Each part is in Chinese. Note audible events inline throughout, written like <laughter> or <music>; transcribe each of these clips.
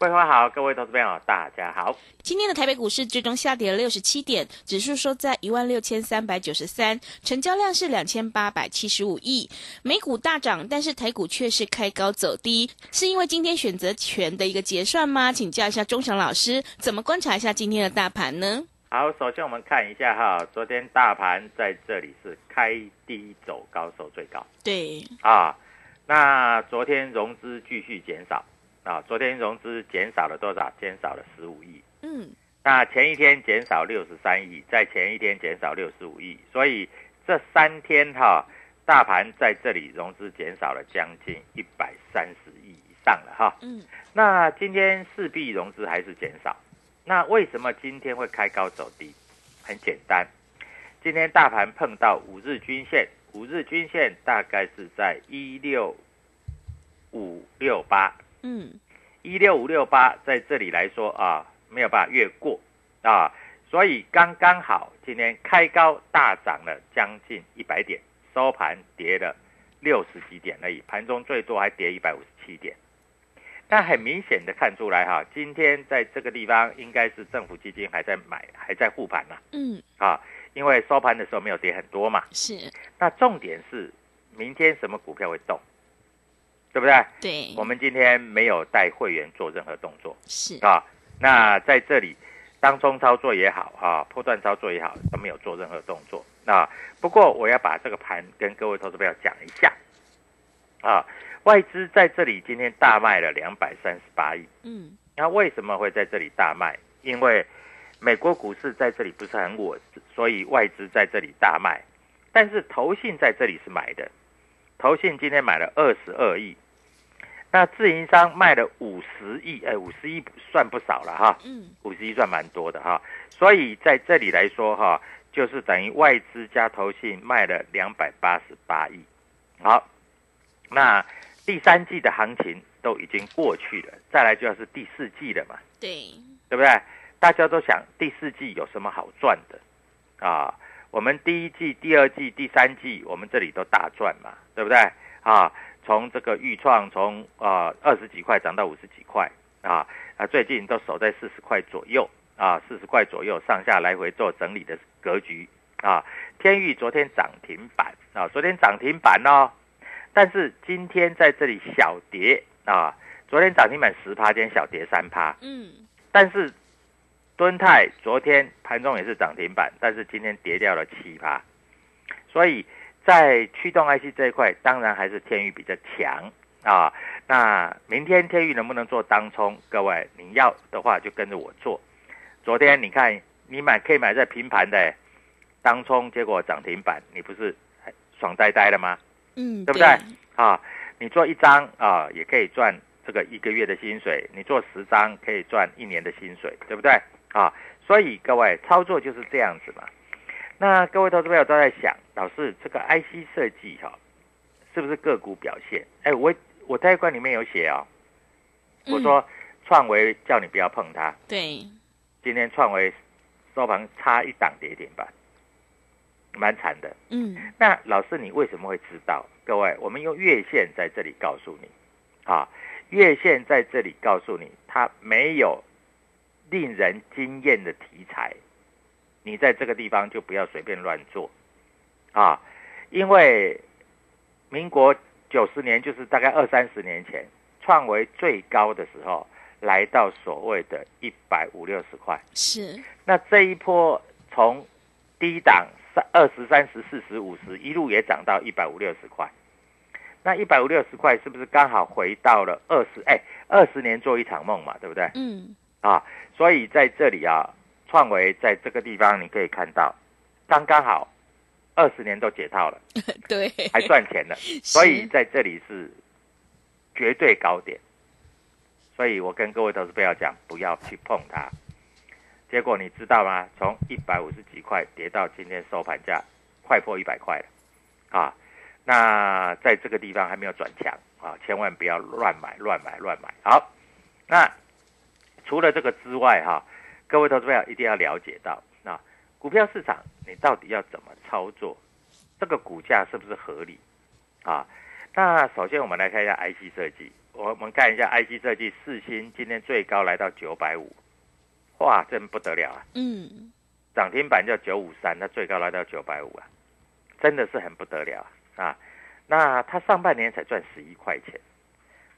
桂花好，各位投资朋友大家好。今天的台北股市最终下跌了六十七点，指数收在一万六千三百九十三，成交量是两千八百七十五亿。美股大涨，但是台股却是开高走低，是因为今天选择权的一个结算吗？请教一下钟祥老师，怎么观察一下今天的大盘呢？好，首先我们看一下哈，昨天大盘在这里是开低走高，收最高对，啊。那昨天融资继续减少啊，昨天融资减少了多少？减少了十五亿。嗯，那前一天减少六十三亿，在前一天减少六十五亿，所以这三天哈，大盘在这里融资减少了将近一百三十亿以上了哈。嗯，那今天势必融资还是减少，那为什么今天会开高走低？很简单，今天大盘碰到五日均线，五日均线大概是在一六五六八，嗯，一六五六八在这里来说啊，没有办法越过啊，所以刚刚好今天开高大涨了将近一百点，收盘跌了六十几点而已，盘中最多还跌一百五十七点。但很明显的看出来哈，今天在这个地方应该是政府基金还在买，还在护盘呢嗯，啊，因为收盘的时候没有跌很多嘛。是。那重点是明天什么股票会动，对不对？对，我们今天没有带会员做任何动作是啊。那在这里当中操作也好啊，波段操作也好，都没有做任何动作啊。不过我要把这个盘跟各位投资朋友讲一下啊。外资在这里今天大卖了两百三十八亿，嗯，那为什么会在这里大卖？因为美国股市在这里不是很稳，所以外资在这里大卖。但是投信在这里是买的，投信今天买了二十二亿，那自营商卖了五十亿，哎，五十亿算不少了哈，嗯，五十亿算蛮多的哈。所以在这里来说哈，就是等于外资加投信卖了两百八十八亿。好，那第三季的行情都已经过去了，再来就要是第四季了嘛，对，对不对？大家都想第四季有什么好赚的啊？我们第一季、第二季、第三季，我们这里都大赚嘛，对不对？啊，从这个预创从啊二十几块涨到五十几块啊，啊最近都守在四十块左右啊，四十块左右上下来回做整理的格局啊。天域昨天涨停板啊，昨天涨停板哦，但是今天在这里小跌啊，昨天涨停板十趴，今天小跌三趴，嗯，但是敦泰昨天盘中也是涨停板，但是今天跌掉了七趴，所以在驱动 IC 这一块，当然还是天宇比较强啊。那明天天宇能不能做当冲？各位，你要的话就跟着我做。昨天你看你买可以买在平盘的，当冲结果涨停板，你不是爽呆呆的吗？嗯，对不对？啊，你做一张啊，也可以赚这个一个月的薪水；你做十张，可以赚一年的薪水，对不对？啊，所以各位操作就是这样子嘛。那各位投资朋友都在想，老师这个 IC 设计哈，是不是个股表现？哎，我我在观里面有写哦，我说创维叫你不要碰它，对，今天创维收盘差一档跌停板，蛮惨的。嗯，那老师你为什么会知道？各位，我们用月线在这里告诉你，啊，月线在这里告诉你，它没有令人惊艳的题材，你在这个地方就不要随便乱做，啊，因为民国九十年就是大概二三十年前，创维最高的时候来到所谓的一百五六十块，是，那这一波从低档三二十三十四十五十一路也涨到一百五六十块，那一百五六十块是不是刚好回到了二十？哎，二十年做一场梦嘛，对不对？嗯，啊，所以在这里啊，创维在这个地方你可以看到，刚刚好二十年都解套了，<laughs> 对，还赚钱了，<laughs> 所以在这里是绝对高点。所以我跟各位投资朋友讲，不要去碰它。结果你知道吗？从一百五十几块跌到今天收盘价快破一百块了，啊，那在这个地方还没有转强啊，千万不要乱买、乱买、乱买。好，那除了这个之外，哈，各位投资朋友一定要了解到，那股票市场你到底要怎么操作？这个股价是不是合理？啊，那首先我们来看一下 IC 设计，我们看一下 IC 设计，四星今天最高来到九百五。哇，真不得了啊！嗯，涨停板叫九五三，那最高来到九百五啊，真的是很不得了啊！那它上半年才赚十一块钱，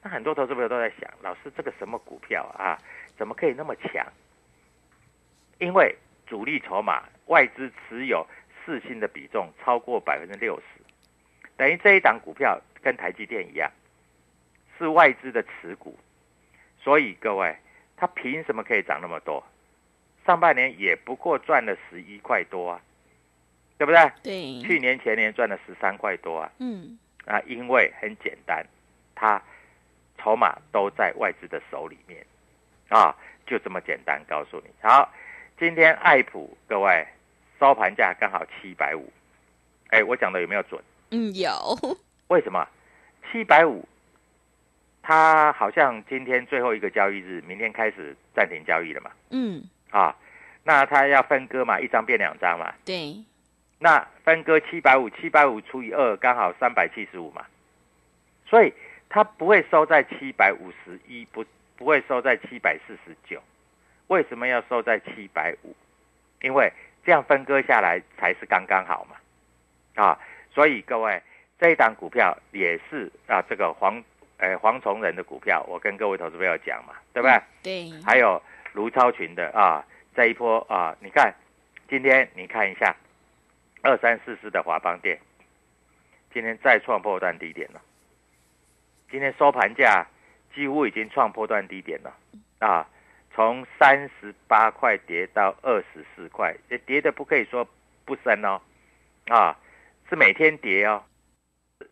那很多投资朋友都在想，老师这个什么股票啊，怎么可以那么强？因为主力筹码外资持有四星的比重超过百分之六十，等于这一档股票跟台积电一样，是外资的持股，所以各位，它凭什么可以涨那么多？上半年也不过赚了十一块多啊，对不对？对，去年前年赚了十三块多啊，嗯，啊，因为很简单，它筹码都在外资的手里面，啊，就这么简单，告诉你。好，今天爱普各位收盘价刚好七百五，哎，我讲的有没有准？嗯，有，为什么？七百五，它好像今天最后一个交易日，明天开始暂停交易了嘛？嗯，啊，那它要分割嘛，一张变两张嘛。对，那分割七百五，七百五除以二，刚好三百七十五嘛。所以它不会收在七百五十一，不不会收在七百四十九。为什么要收在七百五？因为这样分割下来才是刚刚好嘛。啊，所以各位这一档股票也是啊，这个黄呃黄崇仁的股票，我跟各位投资朋友讲嘛，对不对？对，还有卢超群的啊，这一波啊，你看今天你看一下二三四四的华邦店，今天再创破断低点了。今天收盘价几乎已经创破断低点了啊，从三十八块跌到二十四块，也跌的不可以说不深哦，啊，是每天跌哦，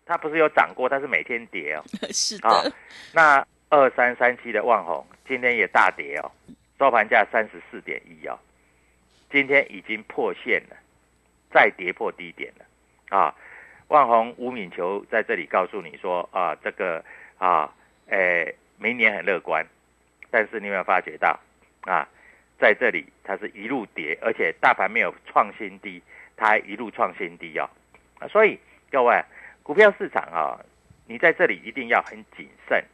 它不是有涨过，它是每天跌哦。<laughs> 是啊的，，那二三三七的万红今天也大跌哦，收盘价三十四点一哦，今天已经破线了，再跌破低点了啊！万红吴敏球在这里告诉你说啊，这个啊，诶，明年很乐观，但是你有没有发觉到啊，在这里它是一路跌，而且大盘没有创新低，它还一路创新低哦，啊，所以各位股票市场啊，你在这里一定要很谨慎，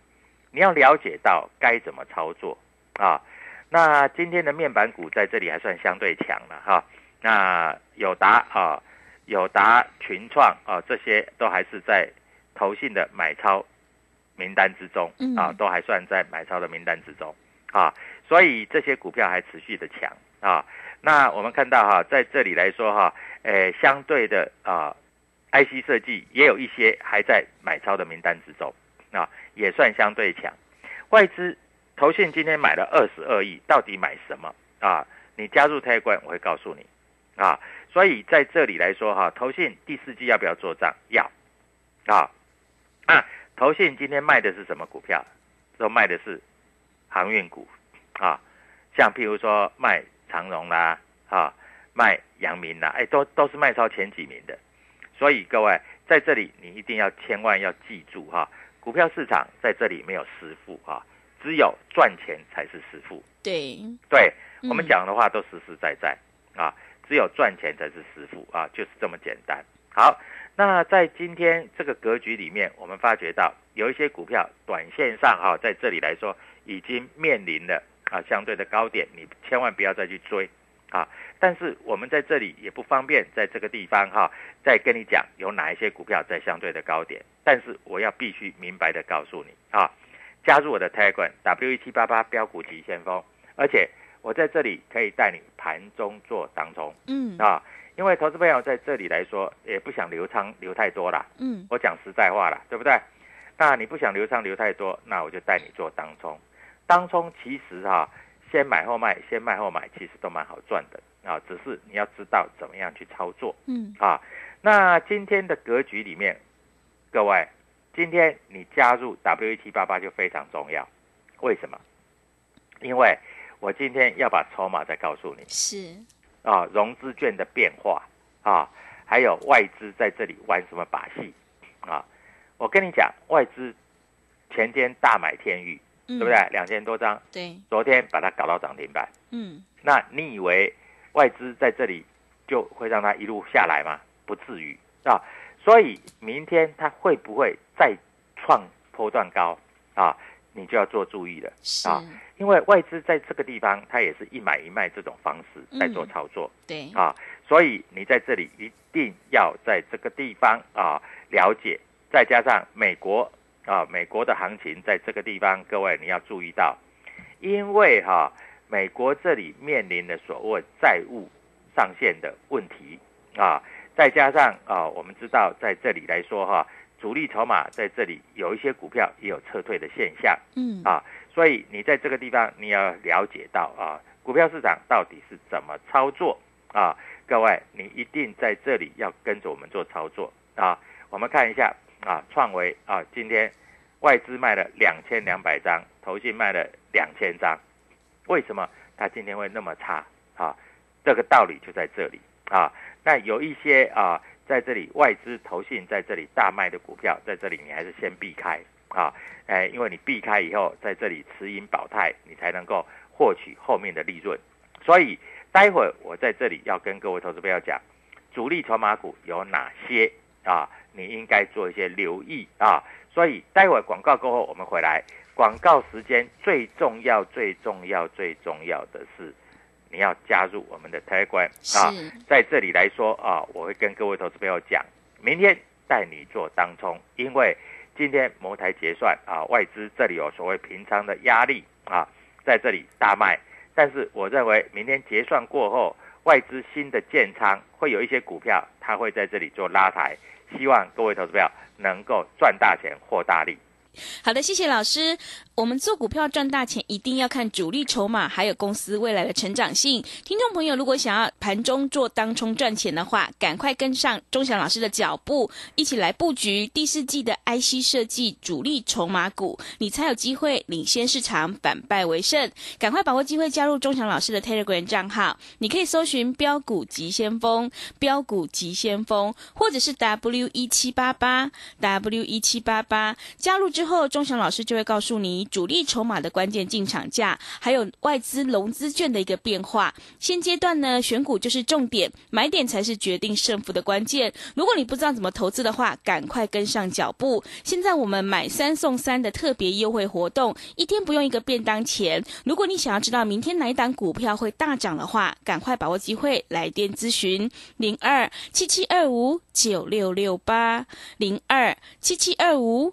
你要了解到该怎么操作啊。那今天的面板股在这里还算相对强了哈。那友达啊、友达、群创啊，这些都还是在投信的买超名单之中啊，都还算在买超的名单之中啊。所以这些股票还持续的强啊。那我们看到哈，在这里来说哈，诶，相对的啊。IC 设计也有一些还在买超的名单之中，啊，也算相对强。外资投信今天买了二十二亿，到底买什么啊？你加入 Telegram，我会告诉你啊。所以在这里来说哈，投信第四季要不要做账？要啊啊！投信今天卖的是什么股票？都卖的是航运股啊，像譬如说卖长荣啦啊，卖阳明啦，哎，都都是卖超前几名的。所以各位在这里，你一定要千万要记住哈，股票市场在这里没有师傅哈，只有赚钱才是师傅。对对，我们讲的话都实实在在啊。只有赚钱才是师傅啊，就是这么简单。好，那在今天这个格局里面，我们发觉到有一些股票短线上哈，在这里来说已经面临了啊相对的高点，你千万不要再去追啊。但是我们在这里也不方便在这个地方哈，再跟你讲有哪一些股票在相对的高点。但是我要必须明白的告诉你啊，加入我的 Telegram W 一七八八标股急先锋，而且。我在这里可以带你盘中做当中，嗯啊，因为投资朋友在这里来说也不想留仓留太多啦，嗯，我讲实在话啦，对不对？那你不想留仓留太多，那我就带你做当冲。当冲其实哈，先买后卖，先卖后买，其实都蛮好赚的啊，只是你要知道怎么样去操作，嗯啊。那今天的格局里面，各位，今天你加入 W 七八八就非常重要，为什么？因为我今天要把筹码再告诉你，是啊，融资券的变化啊，还有外资在这里玩什么把戏啊？我跟你讲，外资前天大买天宇，对不对？两千多张，对，昨天把它搞到涨停板，嗯，那你以为外资在这里就会让它一路下来吗？不至于啊。所以明天它会不会再创波段高啊？你就要做注意了啊。因为外资在这个地方，它也是一买一卖这种方式在做操作，对啊，所以你在这里一定要在这个地方啊了解，再加上美国啊美国的行情在这个地方，各位你要注意到，因为哈美国这里面临的所谓债务上限的问题啊，再加上啊我们知道在这里来说哈，主力筹码在这里有一些股票也有撤退的现象，嗯啊。所以你在这个地方，你要了解到啊，股票市场到底是怎么操作啊？各位，你一定在这里要跟着我们做操作啊。我们看一下啊，创维啊，今天外资卖了两千两百张，投信卖了两千张，为什么它今天会那么差啊？这个道理就在这里啊。那有一些啊，在这里外资投信在这里大卖的股票，在这里你还是先避开。啊，哎，因为你避开以后，在这里持盈保泰，你才能够获取后面的利润。所以，待会我在这里要跟各位投资朋友讲，主力筹码股有哪些啊？你应该做一些留意啊。所以，待会儿广告过后，我们回来。广告时间最重要、最重要、最重要的是，你要加入我们的 Telegram 啊。在这里来说啊，我会跟各位投资朋友讲，明天带你做当冲，因为。今天茅台结算啊，外资这里有所谓平仓的压力啊，在这里大卖。但是我认为明天结算过后，外资新的建仓会有一些股票，它会在这里做拉抬。希望各位投资朋友能够赚大钱，获大利。好的，谢谢老师。我们做股票赚大钱，一定要看主力筹码，还有公司未来的成长性。听众朋友，如果想要盘中做当冲赚钱的话，赶快跟上钟祥老师的脚步，一起来布局第四季的 IC 设计主力筹码股，你才有机会领先市场，反败为胜。赶快把握机会，加入钟祥老师的 Telegram 账号，你可以搜寻“标股急先锋”、“标股急先锋”，或者是 W 一七八八 W 一七八八，加入之后，钟祥老师就会告诉你。主力筹码的关键进场价，还有外资融资券的一个变化。现阶段呢，选股就是重点，买点才是决定胜负的关键。如果你不知道怎么投资的话，赶快跟上脚步。现在我们买三送三的特别优惠活动，一天不用一个便当钱。如果你想要知道明天哪一档股票会大涨的话，赶快把握机会来电咨询零二七七二五九六六八零二七七二五。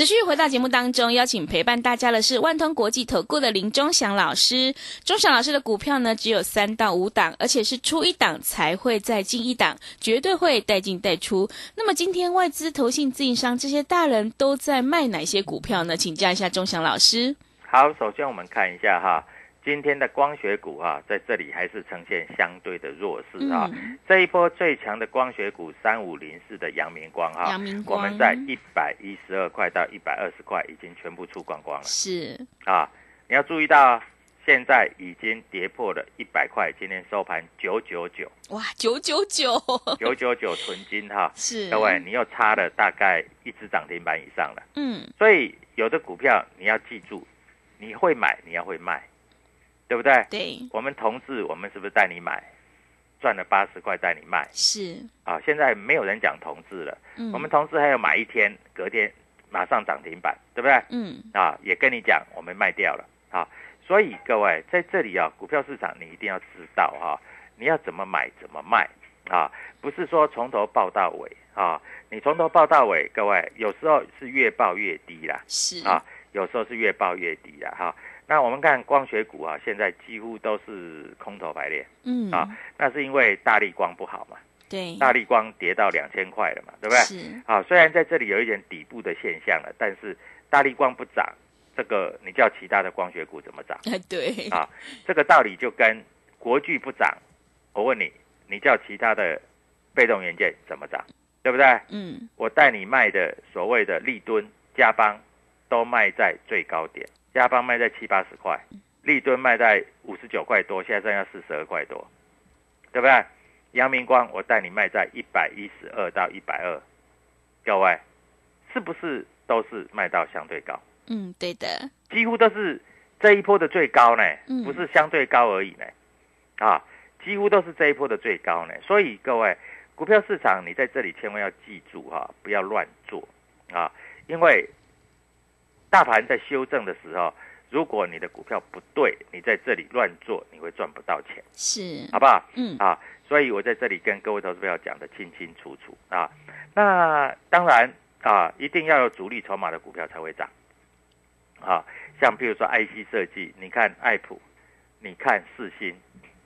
持续回到节目当中，邀请陪伴大家的是万通国际投顾的林忠祥老师。忠祥老师的股票呢，只有三到五档，而且是出一档才会再进一档，绝对会带进带出。那么今天外资、投信、自营商这些大人都在卖哪些股票呢？请教一下忠祥老师。好，首先我们看一下哈，今天的光学股哈，在这里还是呈现相对的弱势啊。这一波最强的光学股三五零四的阳明光哈，阳明光我们在一百一十二块到一百二十块已经全部出光光了是啊。你要注意到，现在已经跌破了一百块，今天收盘九九九哇，九九九九九九纯金哈。<laughs> 是各位，你又差了大概一只涨停板以上了。嗯所以有的股票你要记住，你会买，你要会卖，对不对？对我们同志，我们是不是带你买，赚了八十块带你卖是啊？现在没有人讲同志了，嗯我们同志还有买一天，隔天马上涨停板，对不对？嗯啊，也跟你讲，我们卖掉了啊。所以各位在这里啊，股票市场你一定要知道哈、你要怎么买怎么卖啊，不是说从头报到尾啊。你从头报到尾，各位有时候是越报越低啦，是啊，有时候是越报越低啦哈。那我们看光学股啊，现在几乎都是空头排列嗯啊，那是因为大力光不好嘛，对大力光跌到两千块了嘛，对不对？是啊，虽然在这里有一点底部的现象了，但是大力光不涨，这个你叫其他的光学股怎么涨？哎 <laughs> 对啊，这个道理就跟国巨不涨，我问你，你叫其他的被动元件怎么涨？对不对？嗯我带你卖的所谓的立敦、嘉邦，都卖在最高点，嘉邦卖在七八十块，立敦卖在五十九块多，现在剩下四十二块多，对不对？阳明光我带你卖在一百一十二到一百二，各位是不是都是卖到相对高？嗯对的几乎都是这一波的最高呢嗯，不是相对高而已呢，啊，几乎都是这一波的最高呢。所以各位，股票市场你在这里千万要记住哈、不要乱做啊，因为大盘在修正的时候，如果你的股票不对，你在这里乱做，你会赚不到钱，是好不好？嗯啊，所以我在这里跟各位投资朋友讲的清清楚楚啊。那当然啊，一定要有主力筹码的股票才会涨啊。像譬如说 IC 设计，你看爱普，你看四新，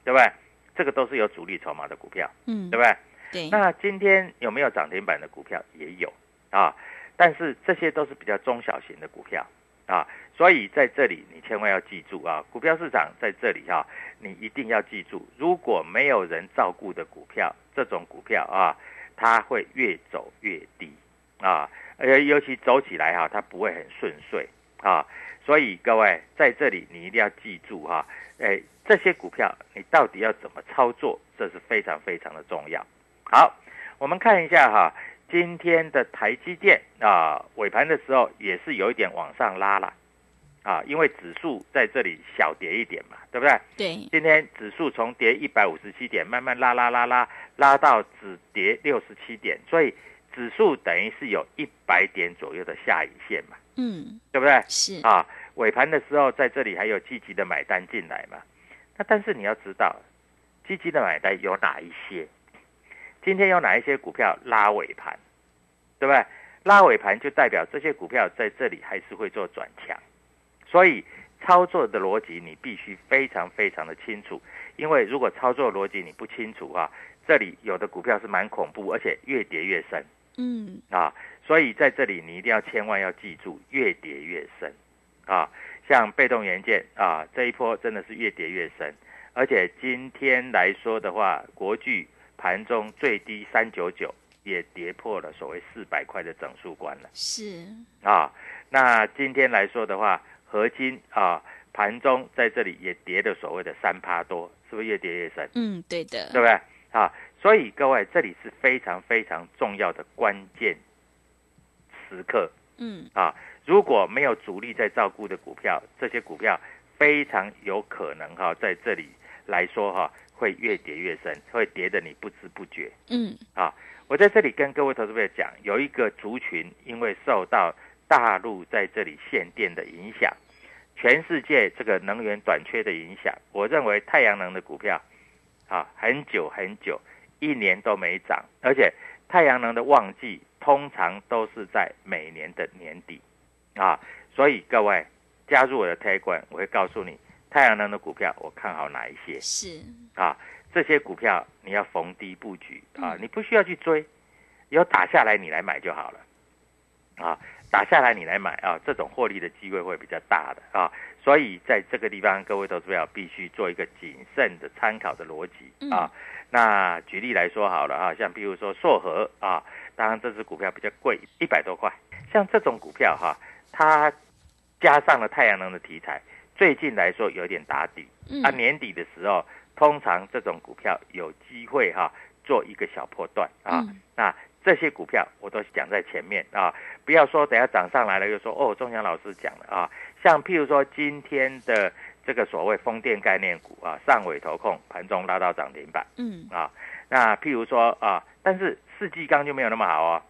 对不对？这个都是有主力筹码的股票，嗯对不对？对那今天有没有涨停板的股票也有啊，但是这些都是比较中小型的股票啊，所以在这里你千万要记住啊，股票市场在这里哈、你一定要记住，如果没有人照顾的股票，这种股票啊，它会越走越低啊，而尤其走起来哈、它不会很顺遂啊，所以各位在这里你一定要记住哈、哎，这些股票你到底要怎么操作，这是非常非常的重要。好，我们看一下哈，今天的台积电啊，尾盘的时候也是有一点往上拉了啊，因为指数在这里小跌一点嘛，对不对？对今天指数从跌一百五十七点，慢慢拉拉拉拉拉到只跌六十七点，所以指数等于是有一百点左右的下影线嘛，嗯对不对？是啊，尾盘的时候在这里还有积极的买单进来嘛。那但是你要知道，积极的买单有哪一些？今天有哪一些股票拉尾盘，对不对？拉尾盘就代表这些股票在这里还是会做转强，所以操作的逻辑你必须非常非常的清楚，因为如果操作逻辑你不清楚啊，这里有的股票是蛮恐怖，而且越跌越深。嗯啊，所以在这里你一定要千万要记住，越跌越深啊。像被动元件啊，这一波真的是越跌越深，而且今天来说的话，国巨盘中最低三九九也跌破了所谓四百块的整数关了是啊。那今天来说的话，合金啊盘中在这里也跌了所谓的三趴多，是不是越跌越深？嗯对的对不对？啊，所以各位，这里是非常非常重要的关键时刻嗯啊！如果没有主力在照顾的股票，这些股票非常有可能哈，在这里来说哈，会越跌越深，会跌的你不知不觉。嗯啊，我在这里跟各位投资朋友讲，有一个族群因为受到大陆在这里限电的影响，全世界这个能源短缺的影响，我认为太阳能的股票啊，很久很久一年都没涨，而且太阳能的旺季通常都是在每年的年底啊，所以各位加入我的 t 管，我会告诉你太阳能的股票我看好哪一些。是啊，这些股票你要逢低布局啊，你不需要去追，有打下来你来买就好了，啊，打下来你来买啊，这种获利的机会会比较大的啊，所以在这个地方，各位投资者必须做一个谨慎的参考的逻辑啊。那举例来说好了啊，像比如说硕和啊，当然这只股票比较贵，一百多块，像这种股票哈、它加上了太阳能的题材，最近来说有点打底，嗯啊，年底的时候，通常这种股票有机会哈、做一个小破段啊。嗯那这些股票我都讲在前面啊，不要说等下涨上来了又说哦，钟祥老师讲了啊。像譬如说今天的这个所谓风电概念股啊，上尾投控盘中拉到涨停板嗯啊。那譬如说啊，但是世纪钢就没有那么好哦。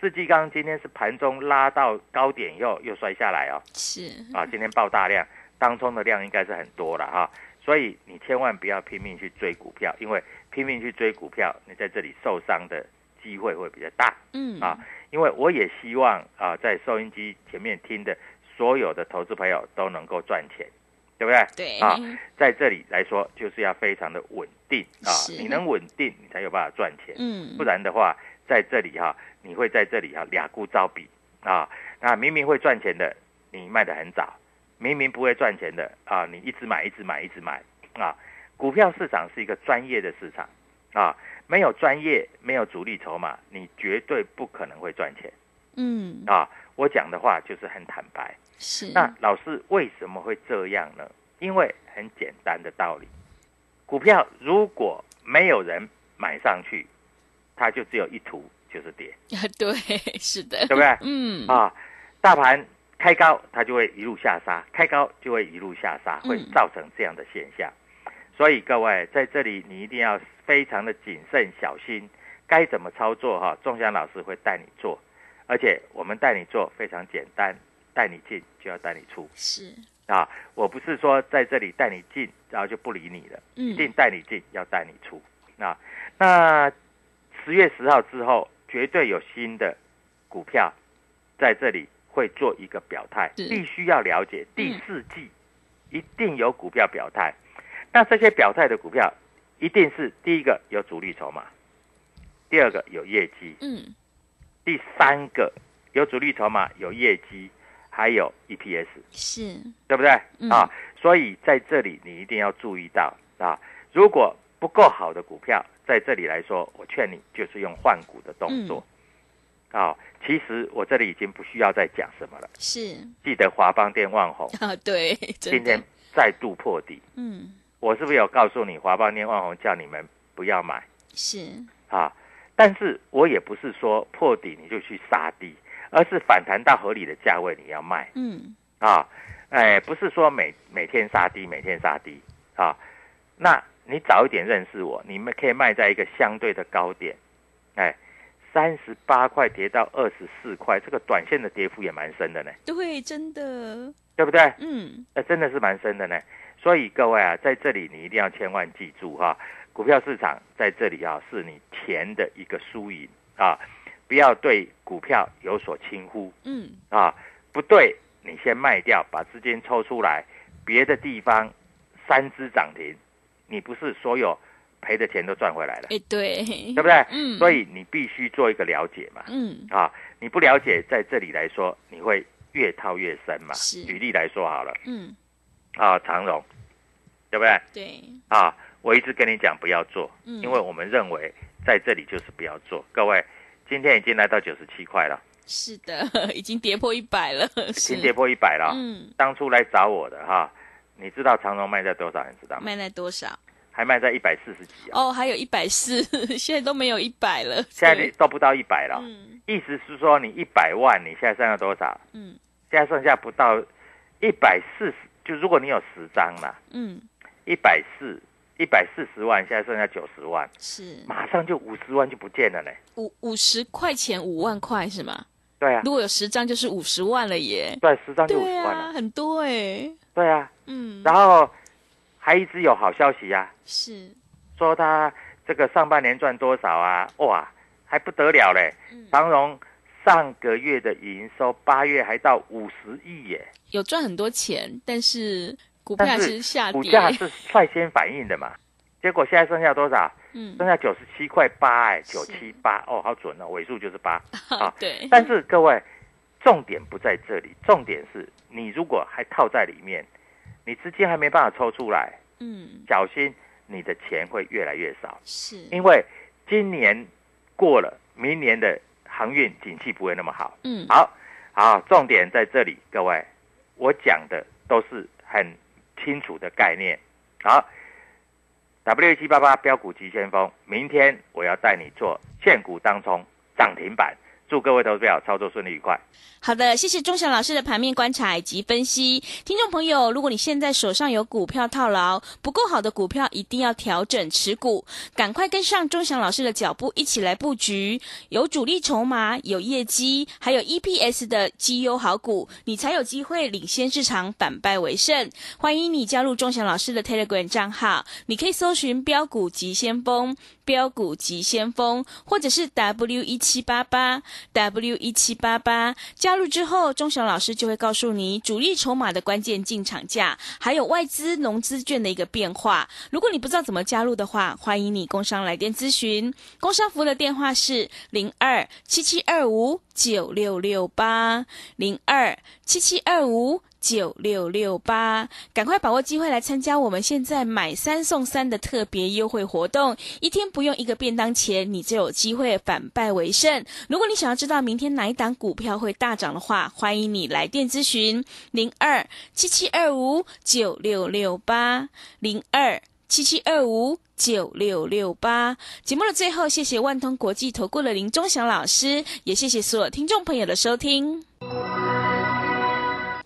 四季钢今天是盘中拉到高点以后又摔下来哦。是啊，今天爆大量，当中的量应该是很多了哈，所以你千万不要拼命去追股票，因为拼命去追股票，你在这里受伤的机会会比较大嗯啊。因为我也希望啊，在收音机前面听的所有的投资朋友都能够赚钱，对不对？对啊，在这里来说，就是要非常的稳定啊，你能稳定，你才有办法赚钱。嗯不然的话，在这里哈、你会在这里哈、俩顾招比啊。那明明会赚钱的，你卖的很早；明明不会赚钱的啊，你一直买，一直买，一直买啊。股票市场是一个专业的市场啊，没有专业，没有主力筹码，你绝对不可能会赚钱嗯啊。我讲的话就是很坦白。是那老师为什么会这样呢？因为很简单的道理，股票如果没有人买上去，它就只有一图就是跌，啊 <laughs> 对是的对不对？嗯啊，大盘开高，它就会一路下杀；开高就会一路下杀，会嗯造成这样的现象。所以各位在这里，你一定要非常的谨慎小心，该怎么操作哈？仲祥老师会带你做，而且我们带你做非常简单，带你进就要带你出是啊！我不是说在这里带你进，然后就不理你了，一嗯定带你进，要带你出。啊，那十月十号之后，绝对有新的股票在这里会做一个表态，必须要了解第嗯四季一定有股票表态。那这些表态的股票，一定是第一个有主力筹码，第二个有业绩，嗯第三个有主力筹码、有业绩，还有 EPS。是对不对、嗯啊？所以在这里你一定要注意到啊，如果不够好的股票，在这里来说，我劝你就是用换股的动作。啊，其实我这里已经不需要再讲什么了。是记得华邦电旺宏 <laughs> 啊对今天再度破底，嗯我是不是有告诉你华邦电旺宏叫你们不要买是啊？但是我也不是说破底你就去杀低，而是反弹到合理的价位你要卖。嗯啊，哎，不是说每每天杀低，每天杀低啊。那你早一点认识我，你们可以卖在一个相对的高点，哎，三十八块跌到二十四块，这个短线的跌幅也蛮深的呢，对真的对不对？嗯呃，真的是蛮深的呢。所以各位啊，在这里你一定要千万记住哈、股票市场在这里啊，是你钱的一个输赢啊，不要对股票有所轻忽。嗯啊，不对，你先卖掉，把资金抽出来，别的地方三只涨停，你不是所有赔的钱都赚回来了，哎对对不对？嗯所以你必须做一个了解嘛，嗯啊，你不了解，在这里来说，你会越套越深嘛。是举例来说好了，嗯啊，长荣，对不对？对啊，我一直跟你讲不要做，嗯因为我们认为在这里就是不要做。各位，今天已经来到九十七块了，是的 <laughs> 已经跌破一百了已是经跌破一百了。嗯当初来找我的哈，你知道长荣卖在多少？你知道吗？卖在多少还卖在一百四十几啊，哦还有一百四 <laughs> 现在都没有一百了现在都不到一百了。嗯意思是说，你一百万，你现在剩下多少？嗯现在剩下不到一百四十，就如果你有十张嘛，嗯，一百四一百四十万，现在剩下九十万，是马上就五十万就不见了呢。五五十块钱五万块是吗？对啊如，果有十张就是五十万了耶。对，十张就五十万了。啊，很多哎。对啊，嗯，然后还一直有好消息啊，是说他这个上半年赚多少啊？哇，还不得了嘞！嗯长荣上个月的营收八月还到五十亿耶，有赚很多钱，但是股票是下跌。股价是率先反应的嘛。结果现在剩下多少？嗯剩下九十七块八，哎，九七八，哦，好准哦，尾数就是八 <laughs> 啊。对，但是各位，重点不在这里，重点是你如果还套在里面，你资金还没办法抽出来，嗯小心你的钱会越来越少。是因为今年过了，明年的航运景气不会那么好。嗯好，好，重点在这里，各位，我讲的都是很清楚的概念。好，W 七八八标股急先锋，明天我要带你做现股当中涨停板，祝各位投资者操作顺利愉快。好的，谢谢钟祥老师的盘面观察以及分析。听众朋友，如果你现在手上有股票套牢，不够好的股票一定要调整持股，赶快跟上钟祥老师的脚步，一起来布局有主力筹码、有业绩，还有 EPS 的绩优好股，你才有机会领先市场，反败为胜。欢迎你加入钟祥老师的 Telegram 账号，你可以搜寻标股急先锋。标股急先锋，或者是 W 一七八八 W 一七八八，加入之后，钟祥老师就会告诉你主力筹码的关键进场价，还有外资融资券的一个变化。如果你不知道怎么加入的话，欢迎你工商来电咨询。工商服务的电话是零二七七二五九六六八零二七七二五。九六六八，赶快把握机会来参加我们现在买三送三的特别优惠活动，一天不用一个便当钱，你就有机会反败为胜。如果你想要知道明天哪一档股票会大涨的话，欢迎你来电咨询零二七七二五九六六八零二七七二五。九六六八节目的最后，谢谢万通国际投顾的林忠祥老师，也谢谢所有听众朋友的收听。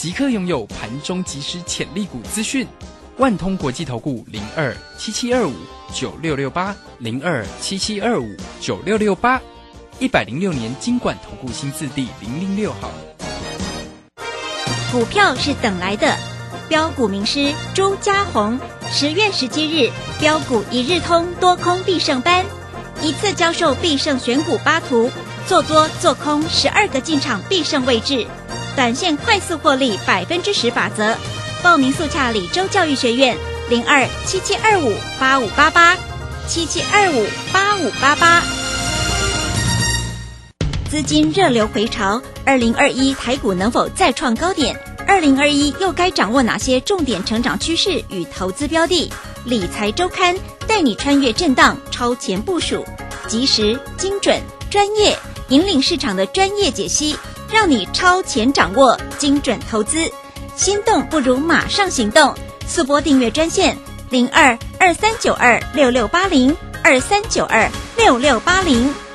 即刻拥有盘中即时潜力股资讯，万通国际投顾零二七七二五九六六八零二七七二五九六六八，一百零六年经管投顾新字第零零六号。股票是等来的，标股名师朱家红，十月十七日标股一日通多空必胜班，一次教授必胜选股八图，做多做空十二个进场必胜位置。短线快速获利百分之十法则，报名速洽李州教育学院零二七七二五八五八八七七二五八五八八。资金热流回潮，二零二一台股能否再创高点？二零二一又该掌握哪些重点成长趋势与投资标的？理财周刊带你穿越震荡，超前部署，及时、精准、专业，引领市场的专业解析。让你超前掌握精准投资，心动不如马上行动。速播订阅专线零二二三九二六六八零二三九二六六八零。